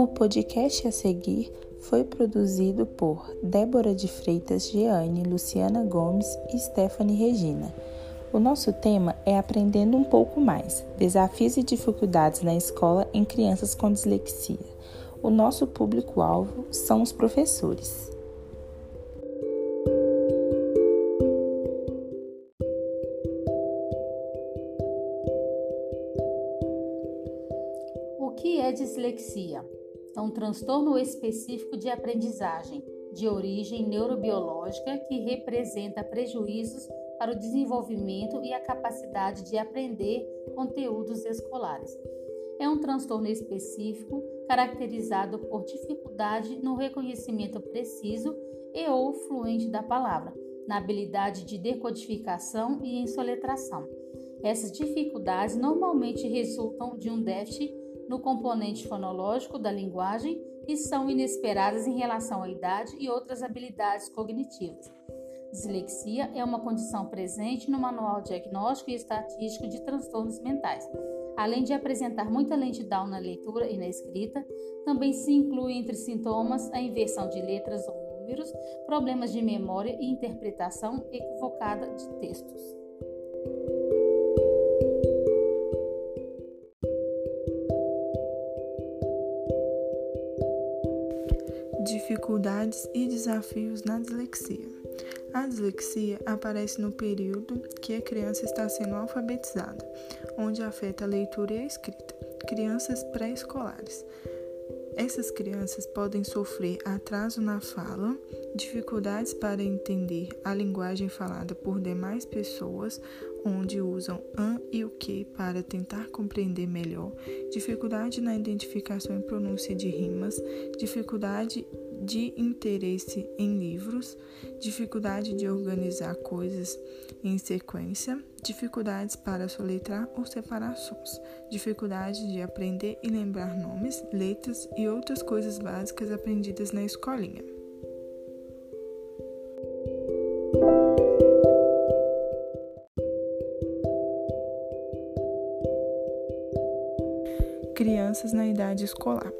O podcast a seguir foi produzido por Débora de Freitas Jeane, Luciana Gomes e Stephanie Regina. O nosso tema é Aprendendo um pouco mais: Desafios e dificuldades na escola em crianças com dislexia. O nosso público-alvo são os professores. O que é dislexia? É um transtorno específico de aprendizagem de origem neurobiológica que representa prejuízos para o desenvolvimento e a capacidade de aprender conteúdos escolares. É um transtorno específico caracterizado por dificuldade no reconhecimento preciso e ou fluente da palavra, na habilidade de decodificação e em soletração. Essas dificuldades normalmente resultam de um déficit no componente fonológico da linguagem e são inesperadas em relação à idade e outras habilidades cognitivas. Dislexia é uma condição presente no Manual Diagnóstico e Estatístico de Transtornos Mentais. Além de apresentar muita lentidão na leitura e na escrita, também se inclui entre sintomas a inversão de letras ou números, problemas de memória e interpretação equivocada de textos. Dificuldades e desafios na dislexia. A dislexia aparece no período que a criança está sendo alfabetizada, onde afeta a leitura e a escrita. Crianças pré-escolares. Essas crianças podem sofrer atraso na fala, dificuldades para entender a linguagem falada por demais pessoas, onde usam an e o que para tentar compreender melhor, dificuldade na identificação e pronúncia de rimas, dificuldade de interesse em livros, dificuldade de organizar coisas em sequência, dificuldades para soletrar ou separar sons, dificuldade de aprender e lembrar nomes, letras e outras coisas básicas aprendidas na escolinha. Crianças na idade escolar.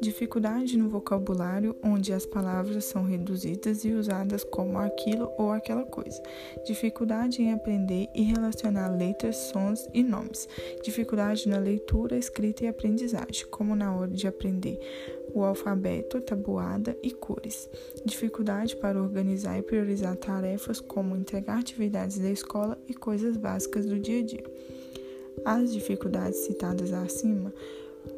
Dificuldade no vocabulário, onde as palavras são reduzidas e usadas como aquilo ou aquela coisa. Dificuldade em aprender e relacionar letras, sons e nomes. Dificuldade na leitura, escrita e aprendizagem, como na hora de aprender o alfabeto, tabuada e cores. Dificuldade para organizar e priorizar tarefas, como entregar atividades da escola e coisas básicas do dia a dia. As dificuldades citadas acima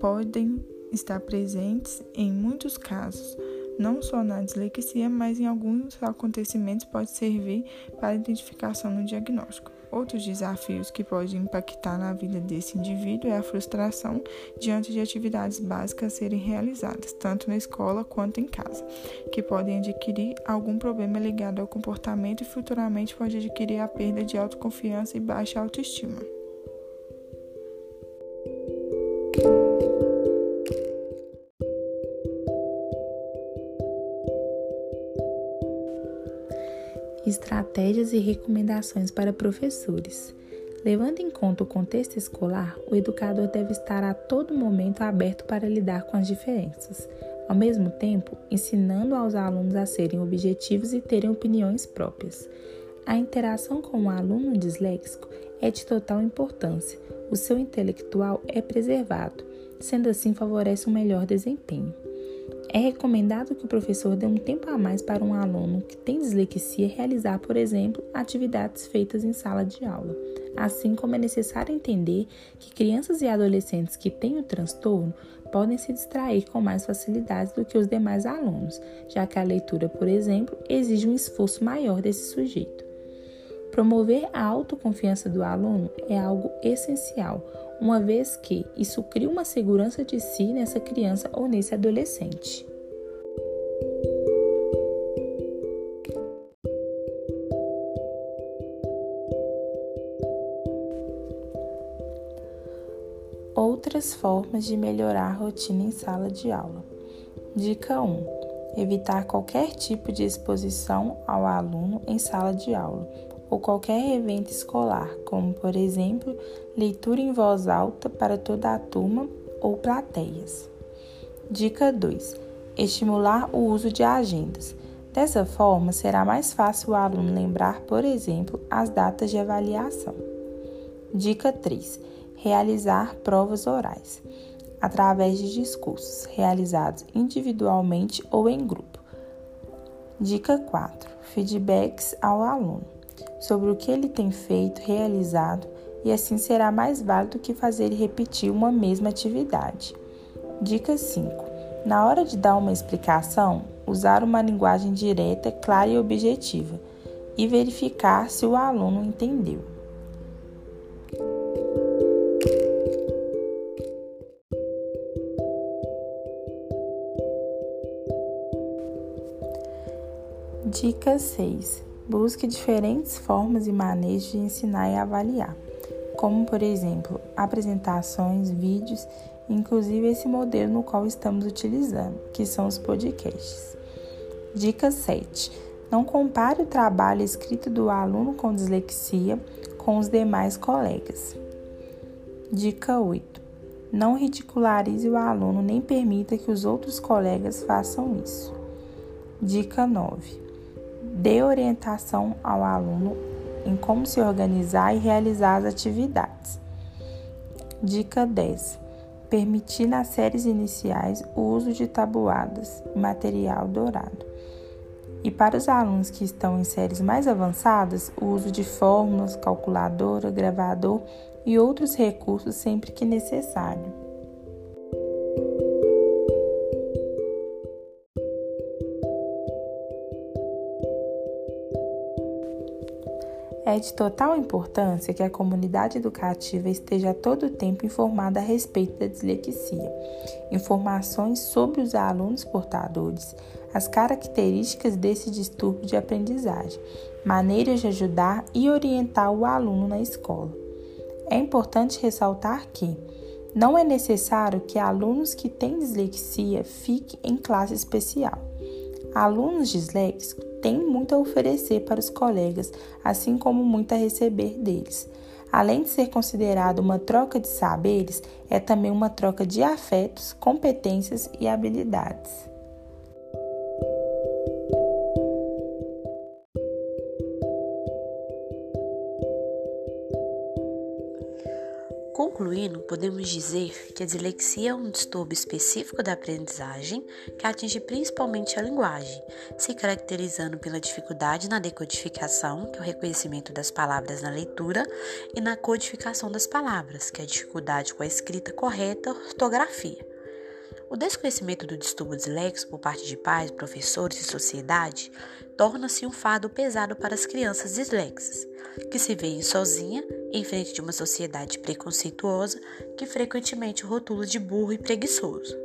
podem estar presentes em muitos casos, não só na dislexia, mas em alguns acontecimentos pode servir para identificação no diagnóstico. Outros desafios que podem impactar na vida desse indivíduo é a frustração diante de atividades básicas serem realizadas, tanto na escola quanto em casa, que podem adquirir algum problema ligado ao comportamento e futuramente pode adquirir a perda de autoconfiança e baixa autoestima. Estratégias e recomendações para professores. Levando em conta o contexto escolar, o educador deve estar a todo momento aberto para lidar com as diferenças, ao mesmo tempo ensinando aos alunos a serem objetivos e terem opiniões próprias. A interação com o aluno disléxico é de total importância. O seu intelectual é preservado, sendo assim favorece um melhor desempenho. É recomendado que o professor dê um tempo a mais para um aluno que tem dislexia realizar, por exemplo, atividades feitas em sala de aula. Assim como é necessário entender que crianças e adolescentes que têm o transtorno podem se distrair com mais facilidade do que os demais alunos, já que a leitura, por exemplo, exige um esforço maior desse sujeito. Promover a autoconfiança do aluno é algo essencial, uma vez que isso cria uma segurança de si nessa criança ou nesse adolescente. Outras formas de melhorar a rotina em sala de aula. Dica 1: evitar qualquer tipo de exposição ao aluno em sala de aula ou qualquer evento escolar, como, por exemplo, leitura em voz alta para toda a turma ou plateias. Dica 2. Estimular o uso de agendas. Dessa forma, será mais fácil o aluno lembrar, por exemplo, as datas de avaliação. Dica 3. Realizar provas orais, através de discursos realizados individualmente ou em grupo. Dica 4. Feedbacks ao aluno sobre o que ele tem feito, realizado, e assim será mais válido que fazer ele repetir uma mesma atividade. Dica 5. Na hora de dar uma explicação, usar uma linguagem direta, clara e objetiva e verificar se o aluno entendeu. Dica 6. Busque diferentes formas e maneiras de ensinar e avaliar, como, por exemplo, apresentações, vídeos inclusive esse modelo no qual estamos utilizando, que são os podcasts. Dica 7. Não compare o trabalho escrito do aluno com dislexia com os demais colegas. Dica 8. Não ridicularize o aluno nem permita que os outros colegas façam isso. Dica 9. Dê orientação ao aluno em como se organizar e realizar as atividades. Dica 10 permitir nas séries iniciais o uso de tabuadas material dourado. E para os alunos que estão em séries mais avançadas, o uso de fórmulas, calculadora, gravador e outros recursos sempre que necessário. É de total importância que a comunidade educativa esteja a todo tempo informada a respeito da dislexia. Informações sobre os alunos portadores, as características desse distúrbio de aprendizagem, maneiras de ajudar e orientar o aluno na escola. É importante ressaltar que não é necessário que alunos que têm dislexia fiquem em classe especial. Alunos disléxicos têm muito a oferecer para os colegas, assim como muito a receber deles. Além de ser considerado uma troca de saberes, é também uma troca de afetos, competências e habilidades. Concluindo, podemos dizer que a dislexia é um distúrbio específico da aprendizagem que atinge principalmente a linguagem, se caracterizando pela dificuldade na decodificação, que é o reconhecimento das palavras na leitura, e na codificação das palavras, que é a dificuldade com a escrita correta, ortografia. O desconhecimento do distúrbio disléxico por parte de pais, professores e sociedade torna-se um fardo pesado para as crianças dislexas, que se veem sozinha em frente de uma sociedade preconceituosa que frequentemente rotula de burro e preguiçoso.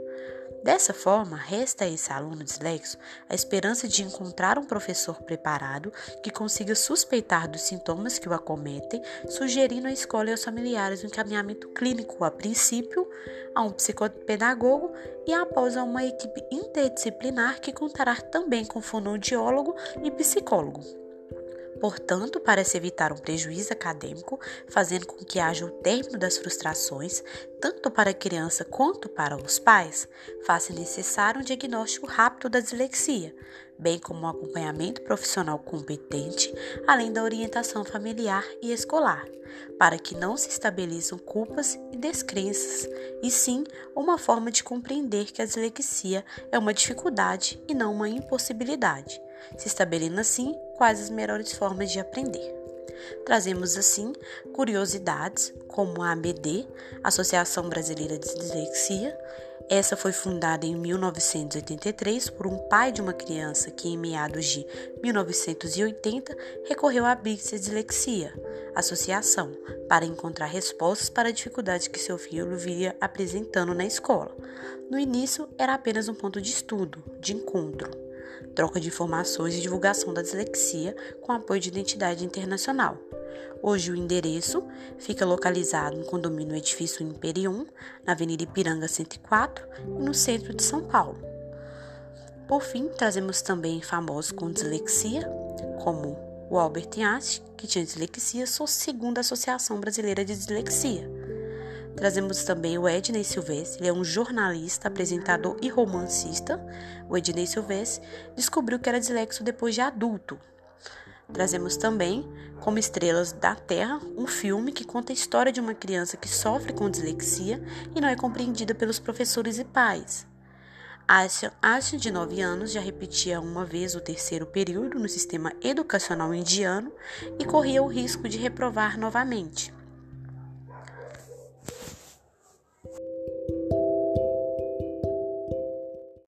Dessa forma, resta a esse aluno dislexo a esperança de encontrar um professor preparado que consiga suspeitar dos sintomas que o acometem, sugerindo à escola e aos familiares um encaminhamento clínico a princípio a um psicopedagogo e após a uma equipe interdisciplinar que contará também com fonoaudiólogo e psicólogo. Portanto, para se evitar um prejuízo acadêmico, fazendo com que haja o término das frustrações, tanto para a criança quanto para os pais, faça necessário um diagnóstico rápido da dislexia, bem como um acompanhamento profissional competente, além da orientação familiar e escolar, para que não se estabeleçam culpas e descrenças, e sim uma forma de compreender que a dislexia é uma dificuldade e não uma impossibilidade. Se estabelecendo assim quais as melhores formas de aprender. Trazemos assim curiosidades como a ABD, Associação Brasileira de Dislexia. Essa foi fundada em 1983 por um pai de uma criança que, em meados de 1980, recorreu à BICS Dislexia, associação, para encontrar respostas para a dificuldade que seu filho via apresentando na escola. No início, era apenas um ponto de estudo, de encontro troca de informações e divulgação da dislexia com apoio de identidade internacional. Hoje o endereço fica localizado no condomínio Edifício Imperium, na Avenida Ipiranga 104, no centro de São Paulo. Por fim, trazemos também famosos com dislexia, como o Albert Einstein, que tinha dislexia, sou segundo a Associação Brasileira de Dislexia. Trazemos também o Ednei Silvestre, ele é um jornalista, apresentador e romancista. O Ednei Silvestre descobriu que era dislexo depois de adulto. Trazemos também, como estrelas da Terra, um filme que conta a história de uma criança que sofre com dislexia e não é compreendida pelos professores e pais. Asya, de 9 anos, já repetia uma vez o terceiro período no sistema educacional indiano e corria o risco de reprovar novamente.